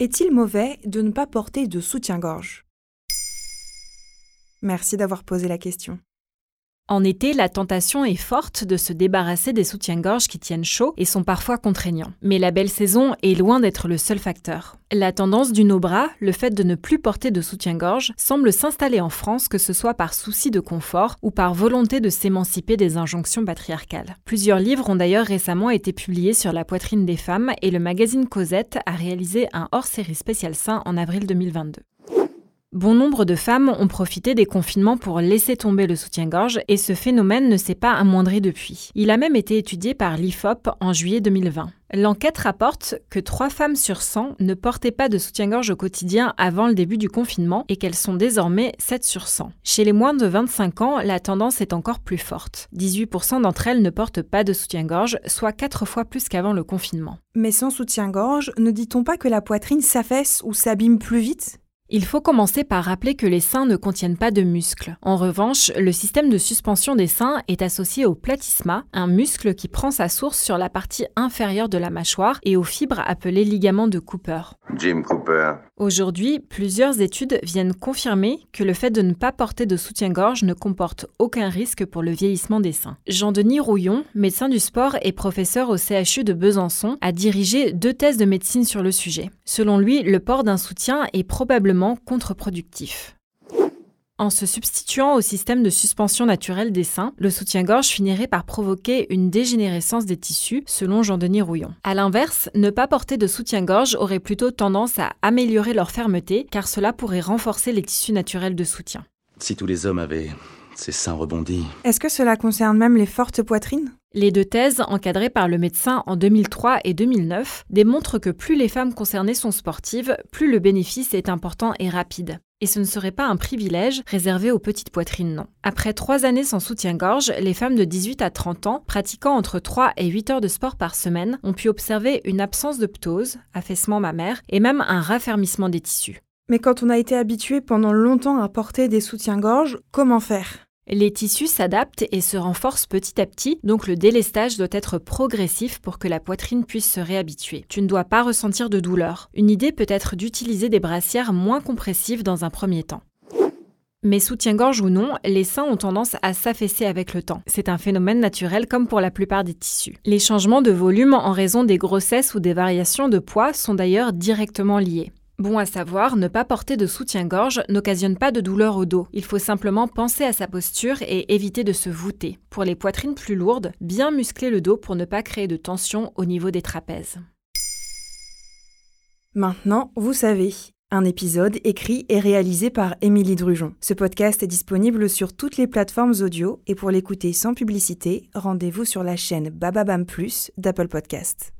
Est-il mauvais de ne pas porter de soutien-gorge? Merci d'avoir posé la question. En été, la tentation est forte de se débarrasser des soutiens-gorge qui tiennent chaud et sont parfois contraignants. Mais la belle saison est loin d'être le seul facteur. La tendance du no-bras, le fait de ne plus porter de soutien-gorge, semble s'installer en France, que ce soit par souci de confort ou par volonté de s'émanciper des injonctions patriarcales. Plusieurs livres ont d'ailleurs récemment été publiés sur la poitrine des femmes et le magazine Cosette a réalisé un hors-série spécial sein en avril 2022. Bon nombre de femmes ont profité des confinements pour laisser tomber le soutien-gorge et ce phénomène ne s'est pas amoindri depuis. Il a même été étudié par l'IFOP en juillet 2020. L'enquête rapporte que 3 femmes sur 100 ne portaient pas de soutien-gorge au quotidien avant le début du confinement et qu'elles sont désormais 7 sur 100. Chez les moins de 25 ans, la tendance est encore plus forte. 18% d'entre elles ne portent pas de soutien-gorge, soit 4 fois plus qu'avant le confinement. Mais sans soutien-gorge, ne dit-on pas que la poitrine s'affaisse ou s'abîme plus vite? Il faut commencer par rappeler que les seins ne contiennent pas de muscles. En revanche, le système de suspension des seins est associé au platysma, un muscle qui prend sa source sur la partie inférieure de la mâchoire et aux fibres appelées ligaments de Cooper. Jim Cooper. Aujourd'hui, plusieurs études viennent confirmer que le fait de ne pas porter de soutien-gorge ne comporte aucun risque pour le vieillissement des seins. Jean-Denis Rouillon, médecin du sport et professeur au CHU de Besançon, a dirigé deux thèses de médecine sur le sujet. Selon lui, le port d'un soutien est probablement contre-productif. En se substituant au système de suspension naturelle des seins, le soutien-gorge finirait par provoquer une dégénérescence des tissus, selon Jean-Denis Rouillon. A l'inverse, ne pas porter de soutien-gorge aurait plutôt tendance à améliorer leur fermeté, car cela pourrait renforcer les tissus naturels de soutien. Si tous les hommes avaient ces seins rebondis. Est-ce que cela concerne même les fortes poitrines? Les deux thèses, encadrées par le médecin en 2003 et 2009, démontrent que plus les femmes concernées sont sportives, plus le bénéfice est important et rapide. Et ce ne serait pas un privilège réservé aux petites poitrines, non. Après trois années sans soutien-gorge, les femmes de 18 à 30 ans, pratiquant entre 3 et 8 heures de sport par semaine, ont pu observer une absence de ptose, affaissement mammaire, et même un raffermissement des tissus. Mais quand on a été habitué pendant longtemps à porter des soutiens-gorge, comment faire? Les tissus s'adaptent et se renforcent petit à petit, donc le délestage doit être progressif pour que la poitrine puisse se réhabituer. Tu ne dois pas ressentir de douleur. Une idée peut être d'utiliser des brassières moins compressives dans un premier temps. Mais soutien-gorge ou non, les seins ont tendance à s'affaisser avec le temps. C'est un phénomène naturel comme pour la plupart des tissus. Les changements de volume en raison des grossesses ou des variations de poids sont d'ailleurs directement liés. Bon à savoir, ne pas porter de soutien-gorge n'occasionne pas de douleur au dos. Il faut simplement penser à sa posture et éviter de se voûter. Pour les poitrines plus lourdes, bien muscler le dos pour ne pas créer de tension au niveau des trapèzes. Maintenant, vous savez. Un épisode écrit et réalisé par Émilie Drujon. Ce podcast est disponible sur toutes les plateformes audio et pour l'écouter sans publicité, rendez-vous sur la chaîne Bababam Plus d'Apple Podcast.